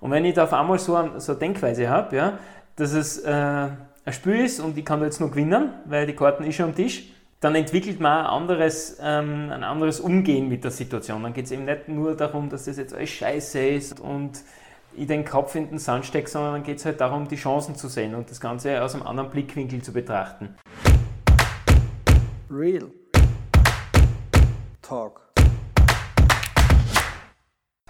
Und wenn ich da auf einmal so, so eine Denkweise habe, ja, dass es äh, ein Spiel ist und ich kann da jetzt nur gewinnen, weil die Karten ist schon am Tisch, dann entwickelt man ein anderes, ähm, ein anderes Umgehen mit der Situation. Dann geht es eben nicht nur darum, dass das jetzt alles scheiße ist und ich den Kopf in den Sand stecke, sondern dann geht es halt darum, die Chancen zu sehen und das Ganze aus einem anderen Blickwinkel zu betrachten. Real Talk.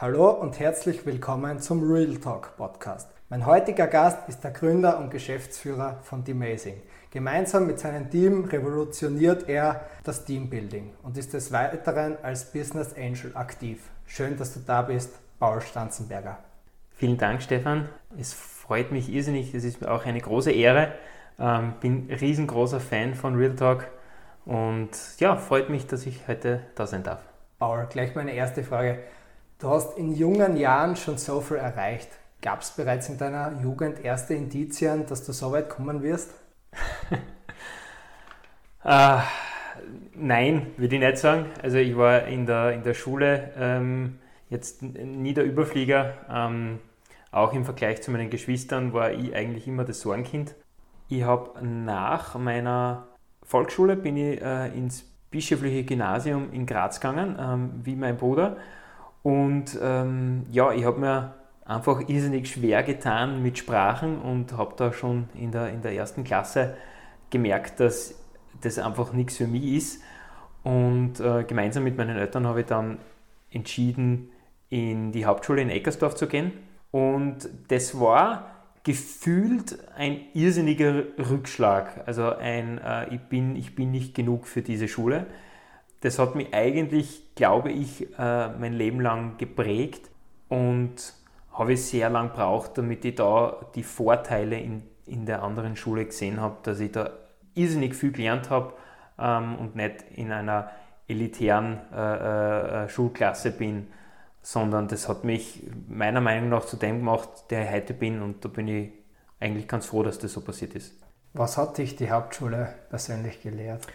Hallo und herzlich willkommen zum Real Talk Podcast. Mein heutiger Gast ist der Gründer und Geschäftsführer von Demazing. Gemeinsam mit seinem Team revolutioniert er das Teambuilding und ist des Weiteren als Business Angel aktiv. Schön, dass du da bist, Paul Stanzenberger. Vielen Dank, Stefan. Es freut mich irrsinnig. Es ist auch eine große Ehre. Ähm, bin riesengroßer Fan von Real Talk und ja, freut mich, dass ich heute da sein darf. Paul, gleich meine erste Frage. Du hast in jungen Jahren schon so viel erreicht. Gab es bereits in deiner Jugend erste Indizien, dass du so weit kommen wirst? äh, nein, würde ich nicht sagen. Also ich war in der, in der Schule ähm, jetzt nie der Überflieger. Ähm, auch im Vergleich zu meinen Geschwistern war ich eigentlich immer das Sorgenkind. Ich habe nach meiner Volksschule bin ich äh, ins bischöfliche Gymnasium in Graz gegangen, ähm, wie mein Bruder. Und ähm, ja, ich habe mir einfach irrsinnig schwer getan mit Sprachen und habe da schon in der, in der ersten Klasse gemerkt, dass das einfach nichts für mich ist. Und äh, gemeinsam mit meinen Eltern habe ich dann entschieden, in die Hauptschule in Eckersdorf zu gehen. Und das war gefühlt ein irrsinniger Rückschlag. Also ein, äh, ich, bin, ich bin nicht genug für diese Schule das hat mich eigentlich, glaube ich, äh, mein Leben lang geprägt und habe ich sehr lang braucht, damit ich da die Vorteile in, in der anderen Schule gesehen habe, dass ich da irrsinnig viel gelernt habe ähm, und nicht in einer elitären äh, äh, Schulklasse bin, sondern das hat mich meiner Meinung nach zu dem gemacht, der ich heute bin und da bin ich eigentlich ganz froh, dass das so passiert ist. Was hat dich die Hauptschule persönlich gelehrt?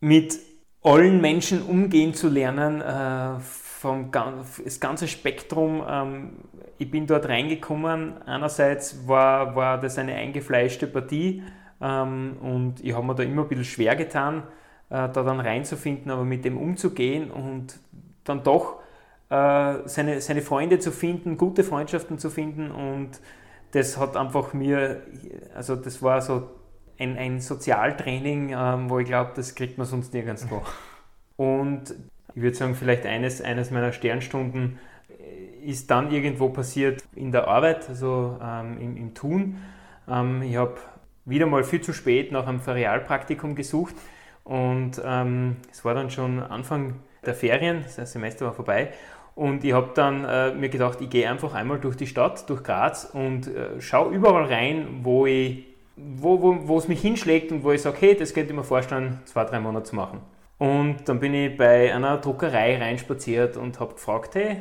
Mit allen Menschen umgehen zu lernen, äh, vom das ganze Spektrum. Ähm, ich bin dort reingekommen. Einerseits war, war das eine eingefleischte Partie ähm, und ich habe mir da immer ein bisschen schwer getan, äh, da dann reinzufinden, aber mit dem umzugehen und dann doch äh, seine, seine Freunde zu finden, gute Freundschaften zu finden und das hat einfach mir, also das war so ein, ein Sozialtraining, ähm, wo ich glaube, das kriegt man sonst nirgendwo. Und ich würde sagen, vielleicht eines, eines meiner Sternstunden ist dann irgendwo passiert in der Arbeit, also ähm, im, im, Tun. Ähm, ich habe wieder mal viel zu spät nach einem Ferialpraktikum gesucht und ähm, es war dann schon Anfang der Ferien, das Semester war vorbei und ich habe dann äh, mir gedacht, ich gehe einfach einmal durch die Stadt, durch Graz und äh, schaue überall rein, wo ich wo, wo, es mich hinschlägt und wo ich sage, hey, das könnte ich mir vorstellen, zwei, drei Monate zu machen. Und dann bin ich bei einer Druckerei reinspaziert und habe gefragt, hey,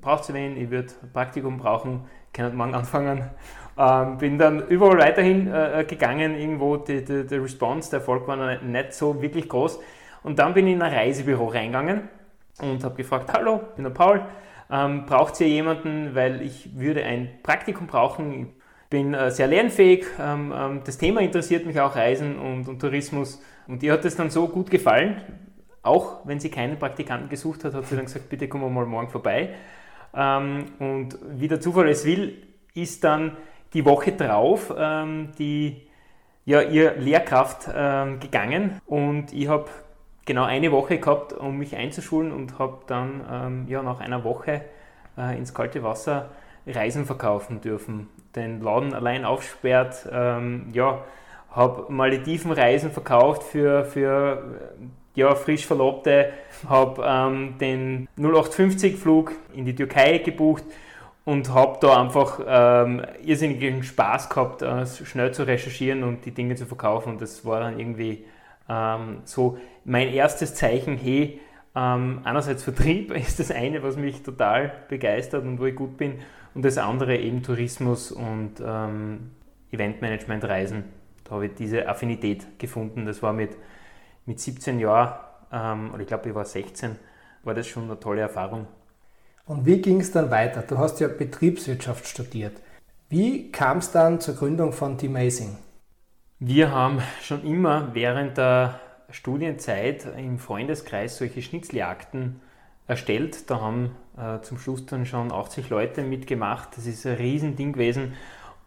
braucht ihr wen? Ich würde ein Praktikum brauchen, kann morgen anfangen. Ähm, bin dann überall weiterhin äh, gegangen, irgendwo die, die, die Response, der Erfolg war nicht, nicht so wirklich groß. Und dann bin ich in ein Reisebüro reingegangen und habe gefragt, hallo, ich bin der Paul, ähm, braucht ihr jemanden, weil ich würde ein Praktikum brauchen, bin äh, sehr lernfähig. Ähm, ähm, das Thema interessiert mich auch, Reisen und, und, Tourismus. Und ihr hat es dann so gut gefallen, auch wenn sie keinen Praktikanten gesucht hat, hat sie dann gesagt, bitte kommen wir mal morgen vorbei. Ähm, und wie der Zufall es will, ist dann die Woche drauf die, ja, ihr Lehrkraft gegangen und ich habe genau eine Woche gehabt, um mich einzuschulen und habe dann ja, nach einer Woche äh, ins kalte Wasser Reisen verkaufen dürfen den Laden allein aufsperrt. Ähm, ja, habe Maledivenreisen verkauft für, für ja, frisch Verlobte, habe ähm, den 0850-Flug in die Türkei gebucht und habe da einfach ähm, irrsinnigen Spaß gehabt, äh, schnell zu recherchieren und die Dinge zu verkaufen. Und das war dann irgendwie ähm, so mein erstes Zeichen, hey, ähm, einerseits Vertrieb ist das eine, was mich total begeistert und wo ich gut bin und das andere eben Tourismus und ähm, Eventmanagement, Reisen. Da habe ich diese Affinität gefunden. Das war mit, mit 17 Jahren, ähm, oder ich glaube, ich war 16, war das schon eine tolle Erfahrung. Und wie ging es dann weiter? Du hast ja Betriebswirtschaft studiert. Wie kam es dann zur Gründung von T-Mazing? Wir haben schon immer während der Studienzeit im Freundeskreis solche Schnitzeljagden erstellt. Da haben äh, zum Schluss dann schon 80 Leute mitgemacht. Das ist ein Riesending gewesen.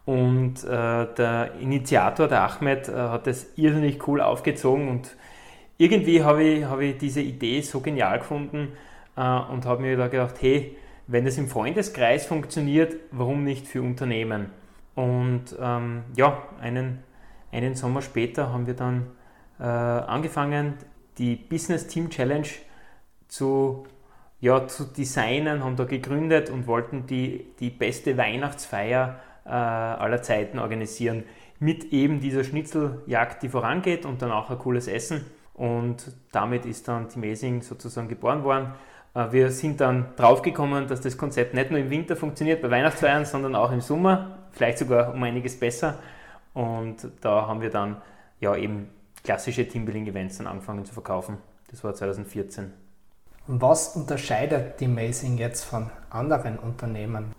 Und äh, der Initiator, der Ahmed, äh, hat das irrsinnig cool aufgezogen und irgendwie habe ich, hab ich diese Idee so genial gefunden äh, und habe mir da gedacht, hey, wenn das im Freundeskreis funktioniert, warum nicht für Unternehmen? Und ähm, ja, einen, einen Sommer später haben wir dann äh, angefangen, die Business Team Challenge zu, ja, zu designen, haben da gegründet und wollten die, die beste Weihnachtsfeier äh, aller Zeiten organisieren. Mit eben dieser Schnitzeljagd, die vorangeht und dann auch ein cooles Essen. Und damit ist dann Team Amazing sozusagen geboren worden. Äh, wir sind dann draufgekommen, dass das Konzept nicht nur im Winter funktioniert bei Weihnachtsfeiern, sondern auch im Sommer, vielleicht sogar um einiges besser. Und da haben wir dann ja eben klassische Teambuilding-Events dann angefangen zu verkaufen. Das war 2014. Was unterscheidet die Amazing jetzt von anderen Unternehmen?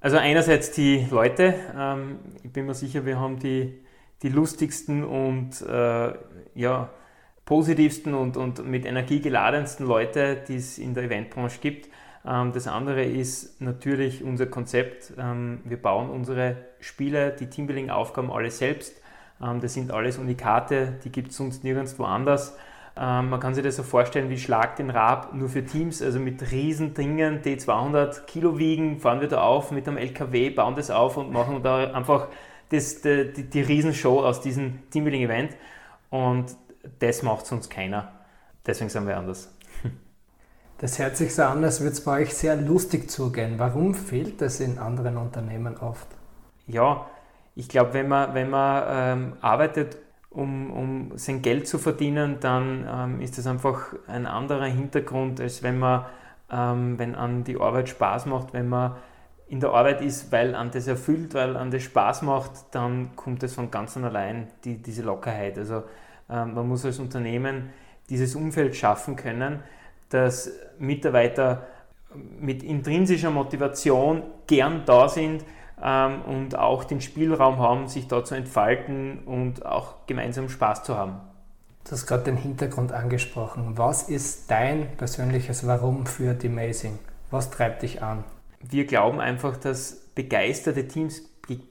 Also einerseits die Leute. Ähm, ich bin mir sicher, wir haben die, die lustigsten und äh, ja, positivsten und, und mit Energie geladensten Leute, die es in der Eventbranche gibt. Ähm, das andere ist natürlich unser Konzept. Ähm, wir bauen unsere Spiele, die Teambuilding-Aufgaben alle selbst. Das sind alles Unikate, die gibt es sonst nirgendwo anders. Man kann sich das so vorstellen wie Schlag den Rab, nur für Teams, also mit riesen Dingen, die 200 Kilo wiegen, fahren wir da auf mit einem LKW, bauen das auf und machen da einfach das, die, die, die Riesenshow aus diesem Teambuilding-Event. Und das macht sonst keiner. Deswegen sind wir anders. Das hört sich so an, als würde es bei euch sehr lustig zugehen. Warum fehlt das in anderen Unternehmen oft? Ja, ich glaube, wenn man, wenn man ähm, arbeitet, um, um sein Geld zu verdienen, dann ähm, ist das einfach ein anderer Hintergrund, als wenn man, ähm, wenn an die Arbeit Spaß macht, wenn man in der Arbeit ist, weil an das erfüllt, weil an das Spaß macht, dann kommt es von ganz allein, die, diese Lockerheit. Also ähm, man muss als Unternehmen dieses Umfeld schaffen können, dass Mitarbeiter mit intrinsischer Motivation gern da sind ähm, und auch den Spielraum haben, sich da zu entfalten und auch gemeinsam Spaß zu haben. Du hast gerade den Hintergrund angesprochen. Was ist dein persönliches Warum für The Amazing? Was treibt dich an? Wir glauben einfach, dass begeisterte Teams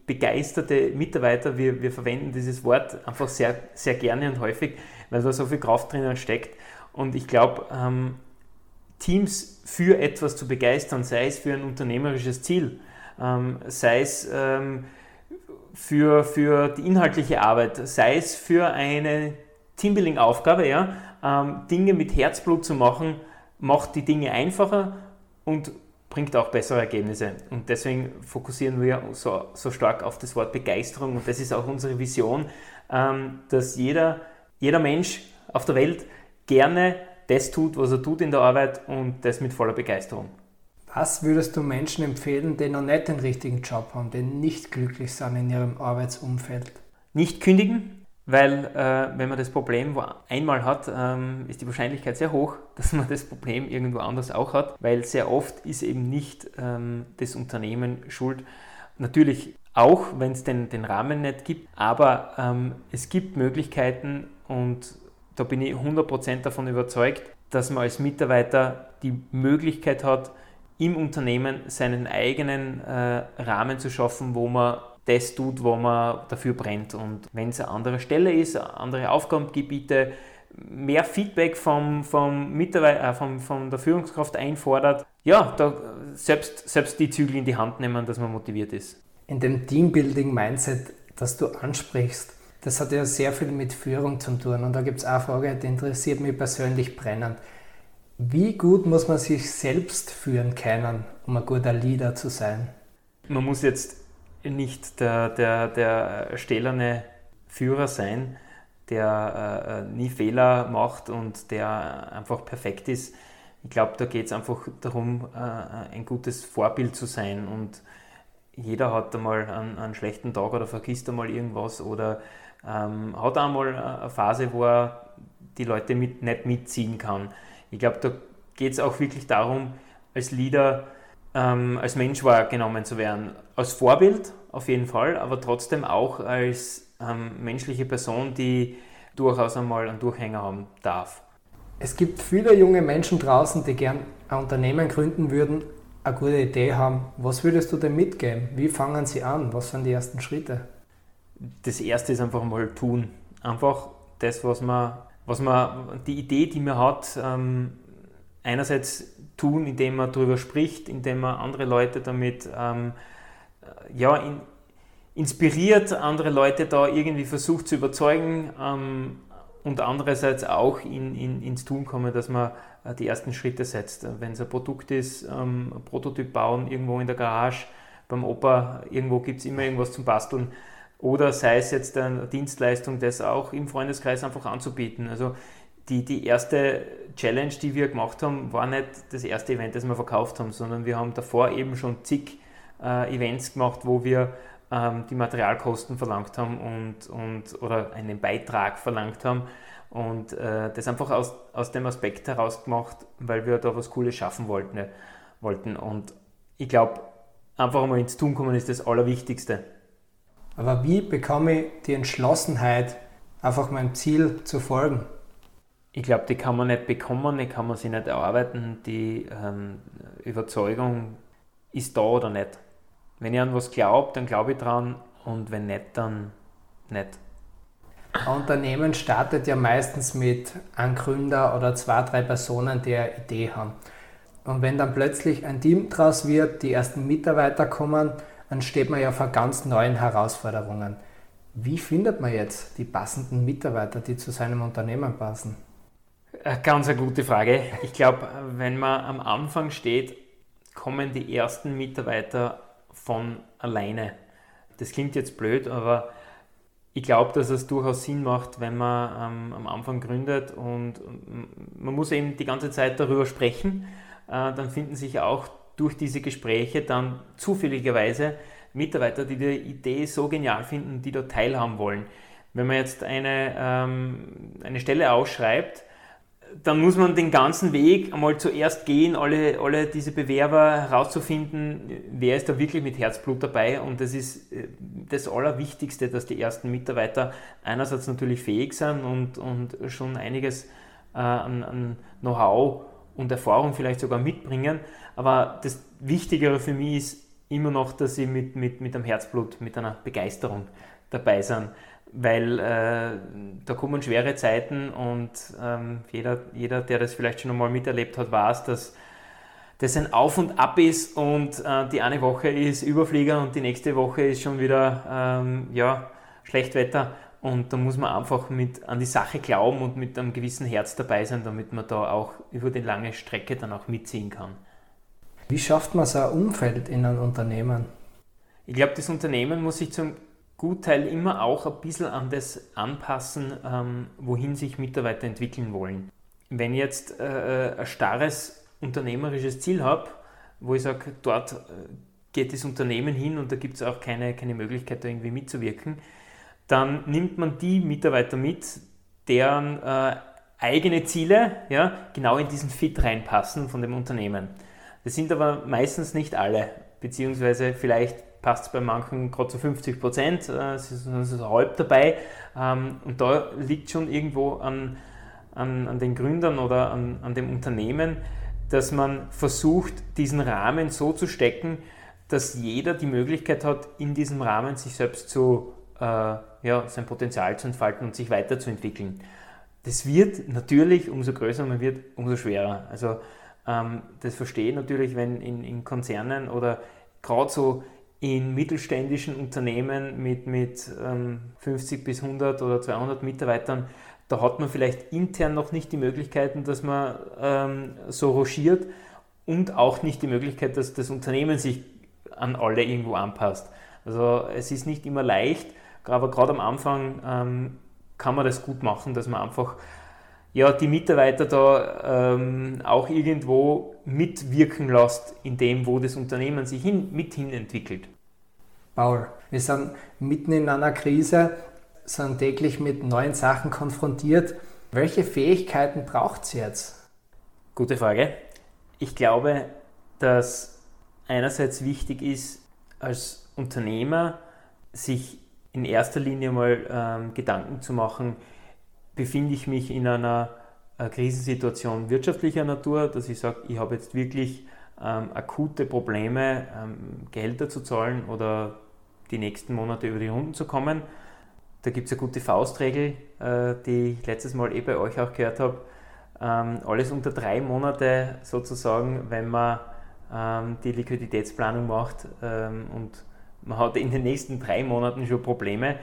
begeisterte Mitarbeiter, wir, wir verwenden dieses Wort einfach sehr, sehr gerne und häufig, weil da so viel Kraft drinnen steckt. Und ich glaube, ähm, Teams für etwas zu begeistern, sei es für ein unternehmerisches Ziel, sei es ähm, für, für die inhaltliche Arbeit, sei es für eine Teambuilding-Aufgabe, ja, ähm, Dinge mit Herzblut zu machen, macht die Dinge einfacher und bringt auch bessere Ergebnisse. Und deswegen fokussieren wir so, so stark auf das Wort Begeisterung. Und das ist auch unsere Vision, ähm, dass jeder, jeder Mensch auf der Welt gerne das tut, was er tut in der Arbeit und das mit voller Begeisterung. Was würdest du Menschen empfehlen, die noch nicht den richtigen Job haben, die nicht glücklich sind in ihrem Arbeitsumfeld? Nicht kündigen, weil äh, wenn man das Problem einmal hat, ähm, ist die Wahrscheinlichkeit sehr hoch, dass man das Problem irgendwo anders auch hat, weil sehr oft ist eben nicht ähm, das Unternehmen schuld. Natürlich auch, wenn es den, den Rahmen nicht gibt, aber ähm, es gibt Möglichkeiten und da bin ich 100% davon überzeugt, dass man als Mitarbeiter die Möglichkeit hat, im Unternehmen seinen eigenen äh, Rahmen zu schaffen, wo man das tut, wo man dafür brennt. Und wenn es eine andere Stelle ist, andere Aufgabengebiete, mehr Feedback vom, vom Mitarbeiter, äh, vom, von der Führungskraft einfordert, ja, da selbst, selbst die Zügel in die Hand nehmen, dass man motiviert ist. In dem Teambuilding-Mindset, das du ansprichst, das hat ja sehr viel mit Führung zu tun. Und da gibt es eine Frage, die interessiert mich persönlich brennend. Wie gut muss man sich selbst führen können, um ein guter Leader zu sein? Man muss jetzt nicht der, der, der stählerne Führer sein, der äh, nie Fehler macht und der einfach perfekt ist. Ich glaube, da geht es einfach darum, äh, ein gutes Vorbild zu sein und jeder hat einmal einen, einen schlechten Tag oder vergisst einmal irgendwas oder ähm, hat einmal eine Phase, wo er die Leute mit, nicht mitziehen kann. Ich glaube, da geht es auch wirklich darum, als Leader ähm, als Mensch wahrgenommen zu werden. Als Vorbild auf jeden Fall, aber trotzdem auch als ähm, menschliche Person, die durchaus einmal einen Durchhänger haben darf. Es gibt viele junge Menschen draußen, die gern ein Unternehmen gründen würden, eine gute Idee haben. Was würdest du denn mitgeben? Wie fangen sie an? Was sind die ersten Schritte? Das erste ist einfach mal tun. Einfach das, was man, was man die Idee, die man hat, ähm, einerseits tun, indem man darüber spricht, indem man andere Leute damit ähm, ja, in, inspiriert, andere Leute da irgendwie versucht zu überzeugen ähm, und andererseits auch in, in, ins Tun kommen, dass man äh, die ersten Schritte setzt. Wenn es ein Produkt ist, ähm, ein Prototyp bauen, irgendwo in der Garage, beim Opa, irgendwo gibt es immer irgendwas zum Basteln. Oder sei es jetzt eine Dienstleistung, das auch im Freundeskreis einfach anzubieten. Also die, die erste Challenge, die wir gemacht haben, war nicht das erste Event, das wir verkauft haben, sondern wir haben davor eben schon zig äh, Events gemacht, wo wir ähm, die Materialkosten verlangt haben und, und, oder einen Beitrag verlangt haben und äh, das einfach aus, aus dem Aspekt heraus gemacht, weil wir da was Cooles schaffen wollten. Ne, wollten. Und ich glaube, einfach mal ins Tun kommen ist das Allerwichtigste. Aber wie bekomme ich die Entschlossenheit, einfach meinem Ziel zu folgen? Ich glaube, die kann man nicht bekommen, die kann man sich nicht erarbeiten. Die ähm, Überzeugung ist da oder nicht. Wenn ich an was glaube, dann glaube ich dran und wenn nicht, dann nicht. Ein Unternehmen startet ja meistens mit einem Gründer oder zwei, drei Personen, die eine Idee haben. Und wenn dann plötzlich ein Team draus wird, die ersten Mitarbeiter kommen, dann steht man ja vor ganz neuen Herausforderungen. Wie findet man jetzt die passenden Mitarbeiter, die zu seinem Unternehmen passen? Eine ganz eine gute Frage. Ich glaube, wenn man am Anfang steht, kommen die ersten Mitarbeiter von alleine. Das klingt jetzt blöd, aber ich glaube, dass es durchaus Sinn macht, wenn man ähm, am Anfang gründet und man muss eben die ganze Zeit darüber sprechen. Äh, dann finden sich auch durch diese Gespräche dann zufälligerweise Mitarbeiter, die die Idee so genial finden, die da teilhaben wollen. Wenn man jetzt eine, ähm, eine Stelle ausschreibt, dann muss man den ganzen Weg einmal zuerst gehen, alle, alle diese Bewerber herauszufinden, wer ist da wirklich mit Herzblut dabei. Und das ist äh, das Allerwichtigste, dass die ersten Mitarbeiter einerseits natürlich fähig sind und, und schon einiges äh, an, an Know-how und Erfahrung vielleicht sogar mitbringen. Aber das Wichtigere für mich ist immer noch, dass sie mit, mit, mit einem Herzblut, mit einer Begeisterung dabei sind weil äh, da kommen schwere Zeiten und ähm, jeder, jeder, der das vielleicht schon einmal miterlebt hat, weiß, dass das ein Auf und Ab ist und äh, die eine Woche ist Überflieger und die nächste Woche ist schon wieder ähm, ja, Schlechtwetter und da muss man einfach mit, an die Sache glauben und mit einem gewissen Herz dabei sein, damit man da auch über die lange Strecke dann auch mitziehen kann. Wie schafft man so ein Umfeld in einem Unternehmen? Ich glaube, das Unternehmen muss sich zum Gutteil immer auch ein bisschen an das anpassen, ähm, wohin sich Mitarbeiter entwickeln wollen. Wenn ich jetzt äh, äh, ein starres unternehmerisches Ziel habe, wo ich sage, dort äh, geht das Unternehmen hin und da gibt es auch keine, keine Möglichkeit, da irgendwie mitzuwirken, dann nimmt man die Mitarbeiter mit, deren äh, eigene Ziele ja, genau in diesen Fit reinpassen von dem Unternehmen. Das sind aber meistens nicht alle, beziehungsweise vielleicht passt es bei manchen gerade zu 50 Prozent, äh, es ist, es ist halb dabei. Ähm, und da liegt schon irgendwo an, an, an den Gründern oder an, an dem Unternehmen, dass man versucht, diesen Rahmen so zu stecken, dass jeder die Möglichkeit hat, in diesem Rahmen sich selbst zu, äh, ja, sein Potenzial zu entfalten und sich weiterzuentwickeln. Das wird natürlich, umso größer man wird, umso schwerer. Also ähm, das verstehe ich natürlich, wenn in, in Konzernen oder gerade so in mittelständischen Unternehmen mit, mit ähm, 50 bis 100 oder 200 Mitarbeitern, da hat man vielleicht intern noch nicht die Möglichkeiten, dass man ähm, so rochiert und auch nicht die Möglichkeit, dass das Unternehmen sich an alle irgendwo anpasst. Also es ist nicht immer leicht, aber gerade am Anfang ähm, kann man das gut machen, dass man einfach ja, die Mitarbeiter da ähm, auch irgendwo mitwirken lässt in dem, wo das Unternehmen sich hin, mit hin entwickelt. Paul, wir sind mitten in einer Krise, sind täglich mit neuen Sachen konfrontiert. Welche Fähigkeiten braucht es jetzt? Gute Frage. Ich glaube, dass einerseits wichtig ist, als Unternehmer sich in erster Linie mal ähm, Gedanken zu machen, befinde ich mich in einer äh, Krisensituation wirtschaftlicher Natur, dass ich sage, ich habe jetzt wirklich ähm, akute Probleme, ähm, Gehälter zu zahlen oder die nächsten Monate über die Runden zu kommen. Da gibt es eine gute Faustregel, äh, die ich letztes Mal eh bei euch auch gehört habe. Ähm, alles unter drei Monate sozusagen, wenn man ähm, die Liquiditätsplanung macht ähm, und man hat in den nächsten drei Monaten schon Probleme,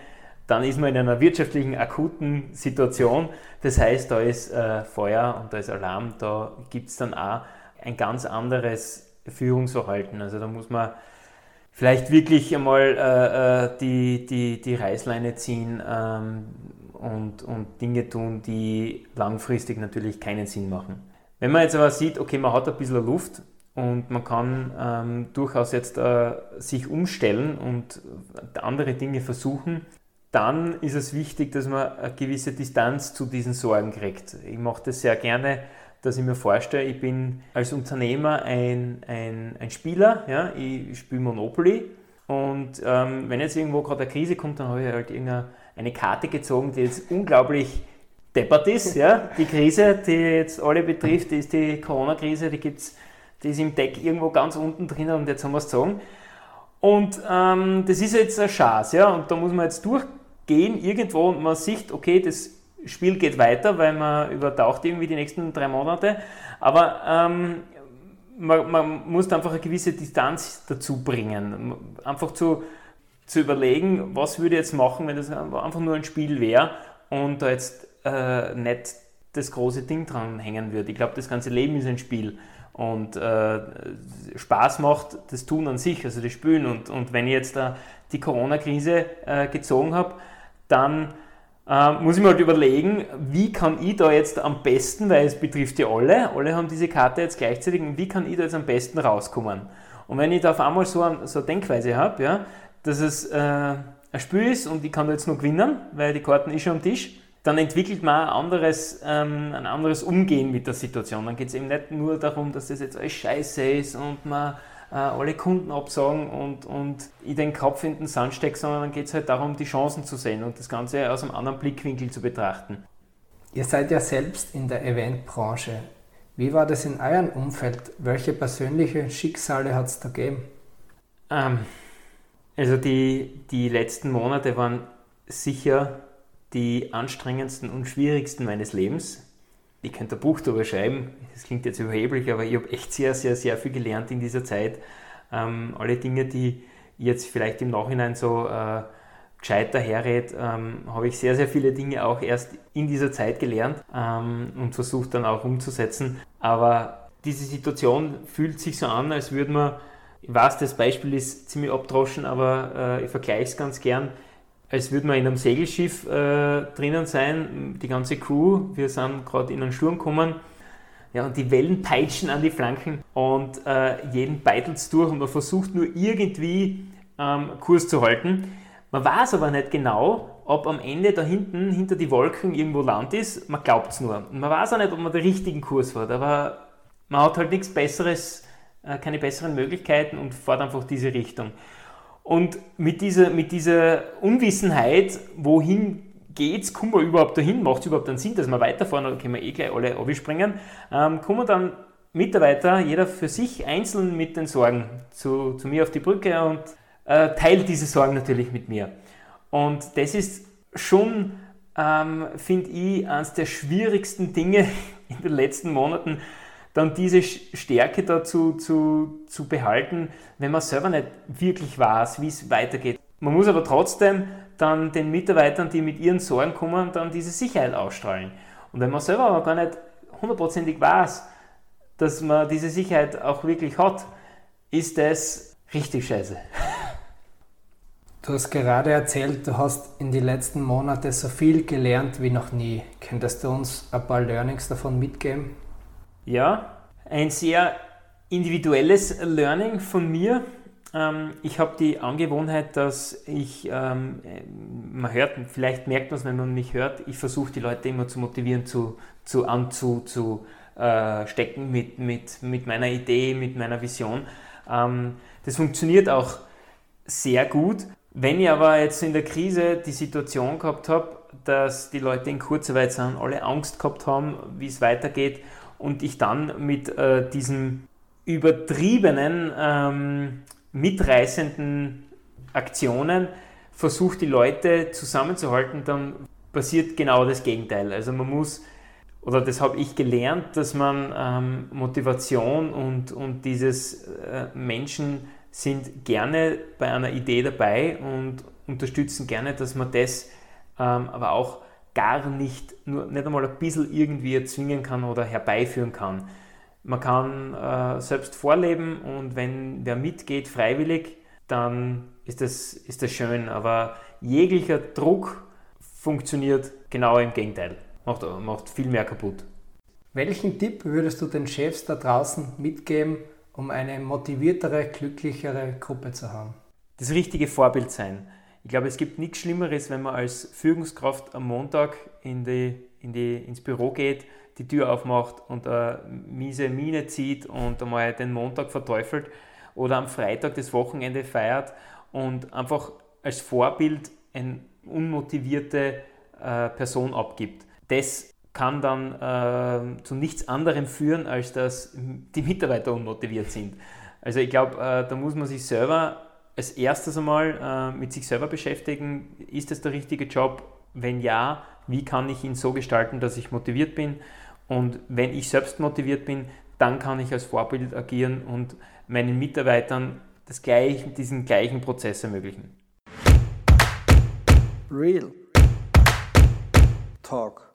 dann ist man in einer wirtschaftlichen akuten Situation. Das heißt, da ist äh, Feuer und da ist Alarm, da gibt es dann auch ein ganz anderes Führungsverhalten. Also da muss man vielleicht wirklich einmal äh, äh, die, die, die Reißleine ziehen ähm, und, und Dinge tun, die langfristig natürlich keinen Sinn machen. Wenn man jetzt aber sieht, okay, man hat ein bisschen Luft und man kann ähm, durchaus jetzt äh, sich umstellen und andere Dinge versuchen, dann ist es wichtig, dass man eine gewisse Distanz zu diesen Sorgen kriegt. Ich mache das sehr gerne, dass ich mir vorstelle, ich bin als Unternehmer ein, ein, ein Spieler, ja, ich spiele Monopoly und ähm, wenn jetzt irgendwo gerade eine Krise kommt, dann habe ich halt irgendeine eine Karte gezogen, die jetzt unglaublich deppert ist. Ja? Die Krise, die jetzt alle betrifft, die ist die Corona-Krise, die gibt's die ist im Deck irgendwo ganz unten drin und jetzt haben wir es gezogen. Und ähm, das ist jetzt eine Chance, ja, und da muss man jetzt durchgehen irgendwo und man sieht, okay, das Spiel geht weiter, weil man übertaucht irgendwie die nächsten drei Monate, aber ähm, man, man, muss einfach eine gewisse Distanz dazu bringen, einfach zu, zu überlegen, was würde ich jetzt machen, wenn das einfach nur ein Spiel wäre und da jetzt äh, nicht das große Ding dran hängen würde. Ich glaube, das ganze Leben ist ein Spiel und äh, Spaß macht das Tun an sich, also das Spülen. Und, und wenn ich jetzt da die Corona-Krise äh, gezogen habe, dann äh, muss ich mir halt überlegen, wie kann ich da jetzt am besten, weil es betrifft ja alle, alle haben diese Karte jetzt gleichzeitig, wie kann ich da jetzt am besten rauskommen? Und wenn ich da auf einmal so, ein, so eine Denkweise habe, ja, dass es äh, ein Spiel ist und ich kann da jetzt noch gewinnen, weil die Karten ist schon am Tisch, dann entwickelt man ein anderes, ähm, ein anderes Umgehen mit der Situation. Dann geht es eben nicht nur darum, dass das jetzt alles scheiße ist und man äh, alle Kunden absagen und, und ich den Kopf in den Sand stecke, sondern dann geht es halt darum, die Chancen zu sehen und das Ganze aus einem anderen Blickwinkel zu betrachten. Ihr seid ja selbst in der Eventbranche. Wie war das in eurem Umfeld? Welche persönliche Schicksale hat es da gegeben? Ähm, also die, die letzten Monate waren sicher die anstrengendsten und schwierigsten meines Lebens. Ich könnte ein Buch darüber schreiben, das klingt jetzt überheblich, aber ich habe echt sehr, sehr, sehr viel gelernt in dieser Zeit. Ähm, alle Dinge, die jetzt vielleicht im Nachhinein so äh, gescheiter herrät, ähm, habe ich sehr, sehr viele Dinge auch erst in dieser Zeit gelernt ähm, und versucht dann auch umzusetzen. Aber diese Situation fühlt sich so an, als würde man, ich weiß, das Beispiel ist ziemlich abdroschen, aber äh, ich vergleiche es ganz gern als würde man in einem Segelschiff äh, drinnen sein, die ganze Crew, wir sind gerade in einen Sturm gekommen, ja, und die Wellen peitschen an die Flanken und äh, jeden beitelt es durch und man versucht nur irgendwie ähm, Kurs zu halten. Man weiß aber nicht genau, ob am Ende da hinten, hinter die Wolken irgendwo Land ist, man glaubt es nur. Man weiß auch nicht, ob man den richtigen Kurs fährt, aber man hat halt nichts Besseres, äh, keine besseren Möglichkeiten und fährt einfach diese Richtung. Und mit dieser, mit dieser Unwissenheit, wohin geht's, kommen wir überhaupt dahin, macht es überhaupt einen Sinn, dass wir weiterfahren oder können wir eh gleich alle abspringen, ähm, kommen dann Mitarbeiter, jeder für sich einzeln mit den Sorgen zu, zu mir auf die Brücke und äh, teilt diese Sorgen natürlich mit mir. Und das ist schon, ähm, finde ich, eines der schwierigsten Dinge in den letzten Monaten, dann diese Stärke dazu zu, zu behalten, wenn man selber nicht wirklich weiß, wie es weitergeht. Man muss aber trotzdem dann den Mitarbeitern, die mit ihren Sorgen kommen, dann diese Sicherheit ausstrahlen. Und wenn man selber aber gar nicht hundertprozentig weiß, dass man diese Sicherheit auch wirklich hat, ist das richtig scheiße. Du hast gerade erzählt, du hast in den letzten Monaten so viel gelernt wie noch nie. Könntest du uns ein paar Learnings davon mitgeben? Ja, ein sehr individuelles Learning von mir. Ähm, ich habe die Angewohnheit, dass ich, ähm, man hört, vielleicht merkt man es, wenn man mich hört, ich versuche die Leute immer zu motivieren, zu, zu anzustecken zu, äh, mit, mit, mit meiner Idee, mit meiner Vision. Ähm, das funktioniert auch sehr gut. Wenn ich aber jetzt in der Krise die Situation gehabt habe, dass die Leute in Kurzarbeit sind, alle Angst gehabt haben, wie es weitergeht und ich dann mit äh, diesem übertriebenen, ähm, mitreißenden Aktionen versuche, die Leute zusammenzuhalten, dann passiert genau das Gegenteil. Also man muss, oder das habe ich gelernt, dass man ähm, Motivation und, und dieses äh, Menschen sind gerne bei einer Idee dabei und unterstützen gerne, dass man das ähm, aber auch gar nicht, nur, nicht einmal ein bisschen irgendwie erzwingen kann oder herbeiführen kann. Man kann äh, selbst vorleben und wenn wer mitgeht freiwillig, dann ist das, ist das schön. Aber jeglicher Druck funktioniert genau im Gegenteil, macht, macht viel mehr kaputt. Welchen Tipp würdest du den Chefs da draußen mitgeben, um eine motiviertere, glücklichere Gruppe zu haben? Das richtige Vorbild sein. Ich glaube, es gibt nichts Schlimmeres, wenn man als Führungskraft am Montag in die, in die, ins Büro geht, die Tür aufmacht und eine miese Miene zieht und einmal den Montag verteufelt oder am Freitag das Wochenende feiert und einfach als Vorbild eine unmotivierte äh, Person abgibt. Das kann dann äh, zu nichts anderem führen, als dass die Mitarbeiter unmotiviert sind. Also ich glaube, äh, da muss man sich selber als erstes einmal äh, mit sich selber beschäftigen. Ist das der richtige Job? Wenn ja, wie kann ich ihn so gestalten, dass ich motiviert bin? Und wenn ich selbst motiviert bin, dann kann ich als Vorbild agieren und meinen Mitarbeitern das gleich, diesen gleichen Prozess ermöglichen. Real Talk.